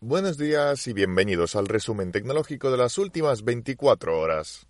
Buenos días y bienvenidos al resumen tecnológico de las últimas 24 horas.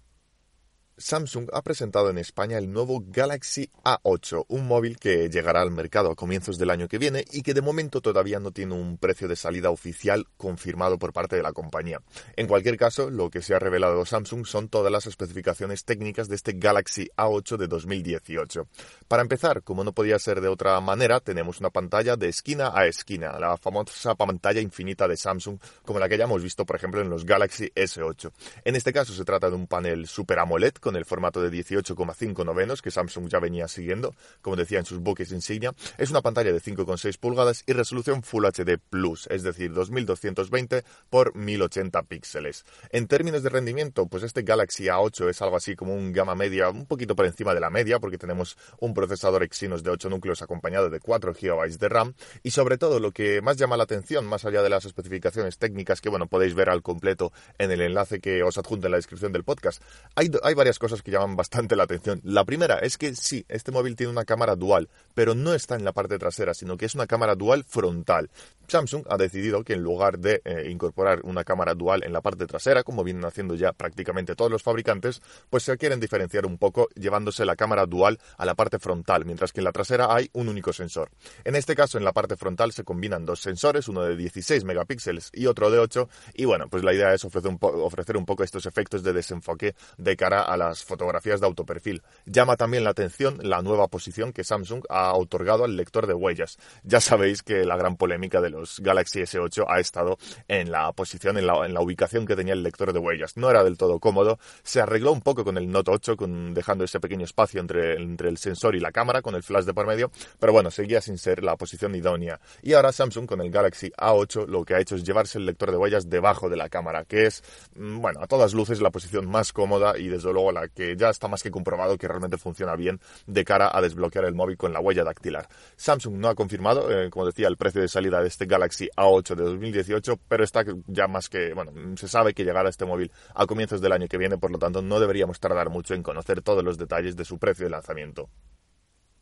Samsung ha presentado en España el nuevo Galaxy A8, un móvil que llegará al mercado a comienzos del año que viene y que de momento todavía no tiene un precio de salida oficial confirmado por parte de la compañía. En cualquier caso, lo que se ha revelado Samsung son todas las especificaciones técnicas de este Galaxy A8 de 2018. Para empezar, como no podía ser de otra manera, tenemos una pantalla de esquina a esquina, la famosa pantalla infinita de Samsung, como la que ya hemos visto, por ejemplo, en los Galaxy S8. En este caso se trata de un panel Super AMOLED con el formato de 18,5 novenos que Samsung ya venía siguiendo, como decía en sus buques insignia. Es una pantalla de 5,6 pulgadas y resolución Full HD Plus, es decir, 2220 por 1080 píxeles. En términos de rendimiento, pues este Galaxy A8 es algo así como un gama media, un poquito por encima de la media, porque tenemos un procesador Exynos de 8 núcleos acompañado de 4 GB de RAM y sobre todo lo que más llama la atención, más allá de las especificaciones técnicas que bueno podéis ver al completo en el enlace que os adjunto en la descripción del podcast, hay, hay varias cosas que llaman bastante la atención. La primera es que sí, este móvil tiene una cámara dual, pero no está en la parte trasera, sino que es una cámara dual frontal. Samsung ha decidido que en lugar de eh, incorporar una cámara dual en la parte trasera, como vienen haciendo ya prácticamente todos los fabricantes, pues se quieren diferenciar un poco llevándose la cámara dual a la parte frontal, mientras que en la trasera hay un único sensor. En este caso, en la parte frontal se combinan dos sensores, uno de 16 megapíxeles y otro de 8, y bueno, pues la idea es ofrecer un, ofrecer un poco estos efectos de desenfoque de cara a las fotografías de autoperfil. Llama también la atención la nueva posición que Samsung ha otorgado al lector de huellas. Ya sabéis que la gran polémica de los Galaxy S8 ha estado en la posición, en la, ubicación que tenía el lector de huellas. No era del todo cómodo. Se arregló un poco con el Note 8, con, dejando ese pequeño espacio entre, entre el sensor y la cámara, con el flash de por medio, pero bueno, seguía sin ser la posición idónea. Y ahora Samsung con el Galaxy A8 lo que ha hecho es llevarse el lector de huellas debajo de la cámara, que es, mm, bueno, a todas luces la posición más cómoda y desde luego que ya está más que comprobado que realmente funciona bien de cara a desbloquear el móvil con la huella dactilar. Samsung no ha confirmado, eh, como decía, el precio de salida de este Galaxy A8 de 2018, pero está ya más que, bueno, se sabe que llegará este móvil a comienzos del año que viene, por lo tanto no deberíamos tardar mucho en conocer todos los detalles de su precio de lanzamiento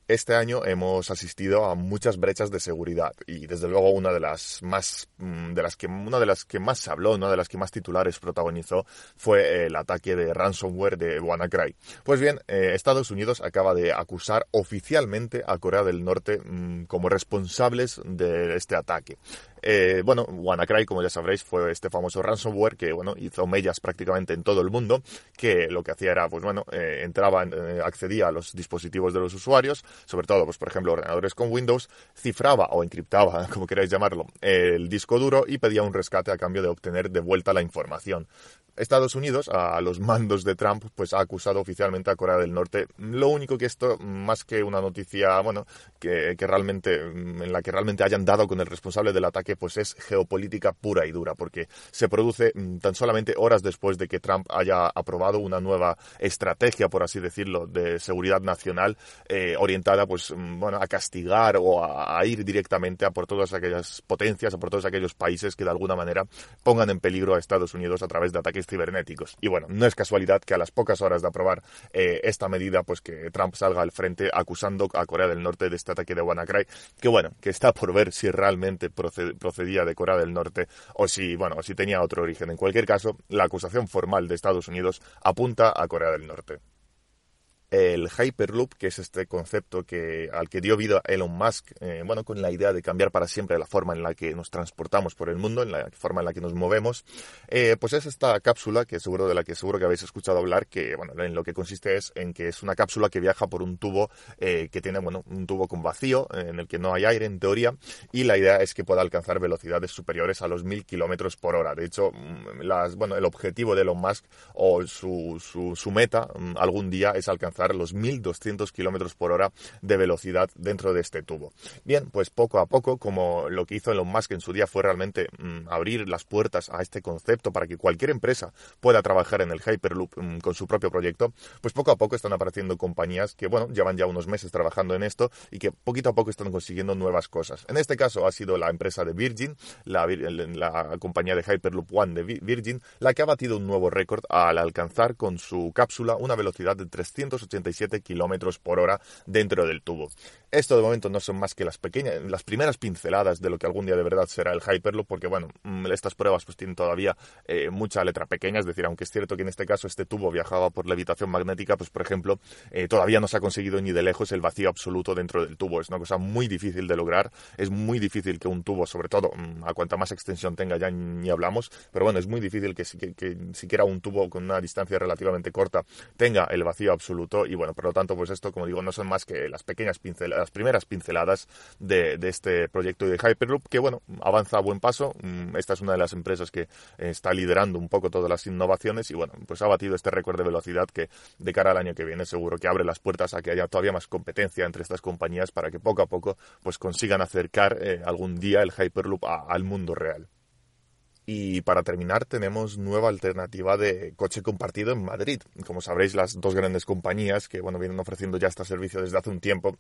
este año hemos asistido a muchas brechas de seguridad y desde luego una de las más mm, de las que una de las que más se habló, una de las que más titulares protagonizó fue el ataque de ransomware de WannaCry. Pues bien, eh, Estados Unidos acaba de acusar oficialmente a Corea del Norte mm, como responsables de este ataque. Eh, bueno, WannaCry, como ya sabréis, fue este famoso ransomware que, bueno, hizo mellas prácticamente en todo el mundo, que lo que hacía era, pues bueno, eh, entraba, eh, accedía a los dispositivos de los usuarios, sobre todo, pues por ejemplo, ordenadores con Windows, cifraba o encriptaba, como queráis llamarlo, el disco duro y pedía un rescate a cambio de obtener de vuelta la información. Estados Unidos, a los mandos de Trump, pues ha acusado oficialmente a Corea del Norte. Lo único que esto, más que una noticia, bueno, que, que realmente, en la que realmente hayan dado con el responsable del ataque, pues es geopolítica pura y dura, porque se produce mm, tan solamente horas después de que Trump haya aprobado una nueva estrategia, por así decirlo, de seguridad nacional eh, orientada, pues, mm, bueno, a castigar o a, ir directamente a por todas aquellas potencias, a por todos aquellos países que de alguna manera pongan en peligro a Estados Unidos a través de ataques cibernéticos. Y bueno, no es casualidad que a las pocas horas de aprobar eh, esta medida, pues que Trump salga al frente acusando a Corea del Norte de este ataque de WannaCry, que bueno, que está por ver si realmente procedía de Corea del Norte o si, bueno, si tenía otro origen. En cualquier caso, la acusación formal de Estados Unidos apunta a Corea del Norte el Hyperloop, que es este concepto que, al que dio vida Elon Musk, eh, bueno, con la idea de cambiar para siempre la forma en la que nos transportamos por el mundo, en la forma en la que nos movemos, eh, pues es esta cápsula que seguro de la que seguro que habéis escuchado hablar, que bueno, en lo que consiste es en que es una cápsula que viaja por un tubo eh, que tiene, bueno, un tubo con vacío, en el que no hay aire en teoría, y la idea es que pueda alcanzar velocidades superiores a los mil kilómetros por hora. De hecho, mm, las, bueno, el objetivo de Elon Musk o su, su, su meta mm, algún día es alcanzar los 1.200 kilómetros por hora de velocidad dentro de este tubo. Bien, pues poco a poco, como lo que hizo Elon Musk en su día fue realmente mm, abrir las puertas a este concepto para que cualquier empresa pueda trabajar en el Hyperloop mm, con su propio proyecto, pues poco a poco están apareciendo compañías que, bueno, llevan ya unos meses trabajando en esto y que poquito a poco están consiguiendo nuevas cosas. En este caso ha sido la empresa de Virgin, la, la compañía de Hyperloop One de Virgin, la que ha batido un nuevo récord al alcanzar con su cápsula una velocidad de 380 87 kilómetros por hora dentro del tubo. Esto de momento no son más que las pequeñas, las primeras pinceladas de lo que algún día de verdad será el Hyperloop, porque bueno, mm, estas pruebas pues tienen todavía eh, mucha letra pequeña, es decir, aunque es cierto que en este caso este tubo viajaba por levitación magnética, pues por ejemplo, eh, todavía no se ha conseguido ni de lejos el vacío absoluto dentro del tubo. Es una cosa muy difícil de lograr, es muy difícil que un tubo, sobre todo, mm, a cuanta más extensión tenga ya ni hablamos, pero bueno, es muy difícil que, que siquiera un tubo con una distancia relativamente corta tenga el vacío absoluto. Y bueno, por lo tanto, pues esto, como digo, no son más que las pequeñas pinceladas, las primeras pinceladas de, este proyecto de Hyperloop, que bueno, avanza a buen paso. Mm, esta es una de las empresas que está liderando un poco todas las innovaciones y bueno, pues ha batido este récord de velocidad que de cara al año que viene seguro que abre las puertas a que haya todavía más competencia entre estas compañías para que poco a poco pues consigan acercar eh, algún día el Hyperloop al mundo real. Y para terminar, tenemos nueva alternativa de coche compartido en Madrid. Como sabréis, las dos grandes compañías que bueno, vienen ofreciendo ya este servicio desde hace un tiempo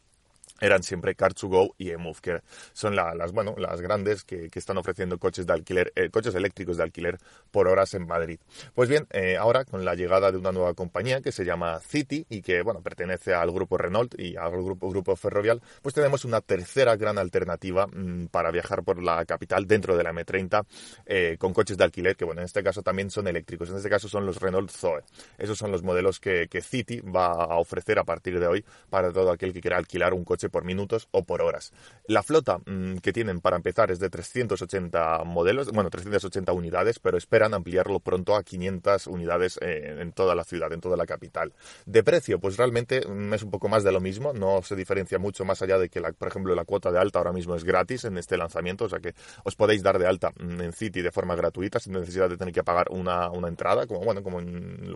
eran siempre Car2Go y eMove, que son las, bueno, las grandes que, están ofreciendo coches de alquiler, eh, coches eléctricos de alquiler por horas en Madrid. Pues bien, eh, ahora con la llegada de una nueva compañía que se llama City y que, bueno, pertenece al grupo Renault y al grupo, grupo Ferrovial, pues tenemos una tercera gran alternativa mm, para viajar por la capital dentro de la M30 eh, con coches de alquiler, que, bueno, en este caso también son eléctricos. En este caso son los Renault Zoe. Esos son los modelos que, que City va a ofrecer a partir de hoy para todo aquel que quiera alquilar un coche por minutos o por horas. La flota mm, que tienen para empezar es de 380 modelos, bueno, 380 unidades, pero esperan ampliarlo pronto a 500 unidades eh, en toda la ciudad, en toda la capital. De precio, pues realmente mm, es un poco más de lo mismo, no se diferencia mucho más allá de que, por ejemplo, la cuota de alta ahora mismo es gratis en este lanzamiento, o sea que os podéis dar de alta mm, en City de forma gratuita sin necesidad de tener que pagar una, entrada, como bueno, como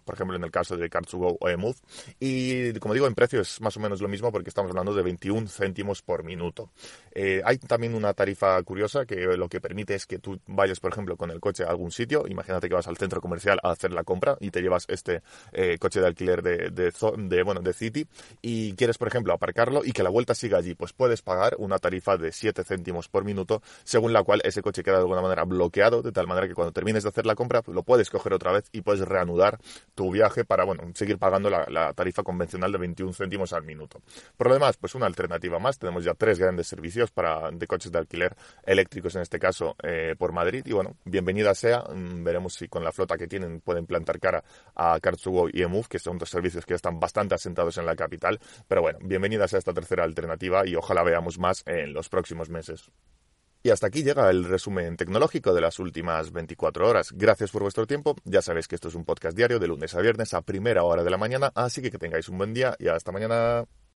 por ejemplo en el caso de Car2Go o Emove. Y como digo, en precio es más o menos lo mismo porque estamos hablando de 21 céntimos por minuto. Eh, hay también una tarifa curiosa que lo que permite es que tú vayas, por ejemplo, con el coche a algún sitio. Imagínate que vas al centro comercial a hacer la compra y te llevas este eh, coche de alquiler de, de, bueno, de City y quieres, por ejemplo, aparcarlo y que la vuelta siga allí. Pues puedes pagar una tarifa de 7 céntimos por minuto, según la cual ese coche queda de alguna manera bloqueado, de tal manera que cuando termines de hacer la compra lo puedes coger otra vez y puedes reanudar tu viaje para, bueno, seguir pagando la, la tarifa convencional de 21 céntimos al minuto. Por lo demás, pues una alternativa más. Tenemos ya tres grandes servicios para, de coches de alquiler eléctricos, en este caso, eh, por Madrid. Y bueno, bienvenida sea. Mm, veremos si con la flota que tienen pueden plantar cara a Car2Go y eMove, que son dos servicios que están bastante asentados en la capital. Pero bueno, bienvenida sea esta tercera alternativa y ojalá veamos más en los próximos meses. Y hasta aquí llega el resumen tecnológico de las últimas 24 horas. Gracias por vuestro tiempo. Ya sabéis que esto es un podcast diario de lunes a viernes a primera hora de la mañana, así que que tengáis un buen día y hasta mañana.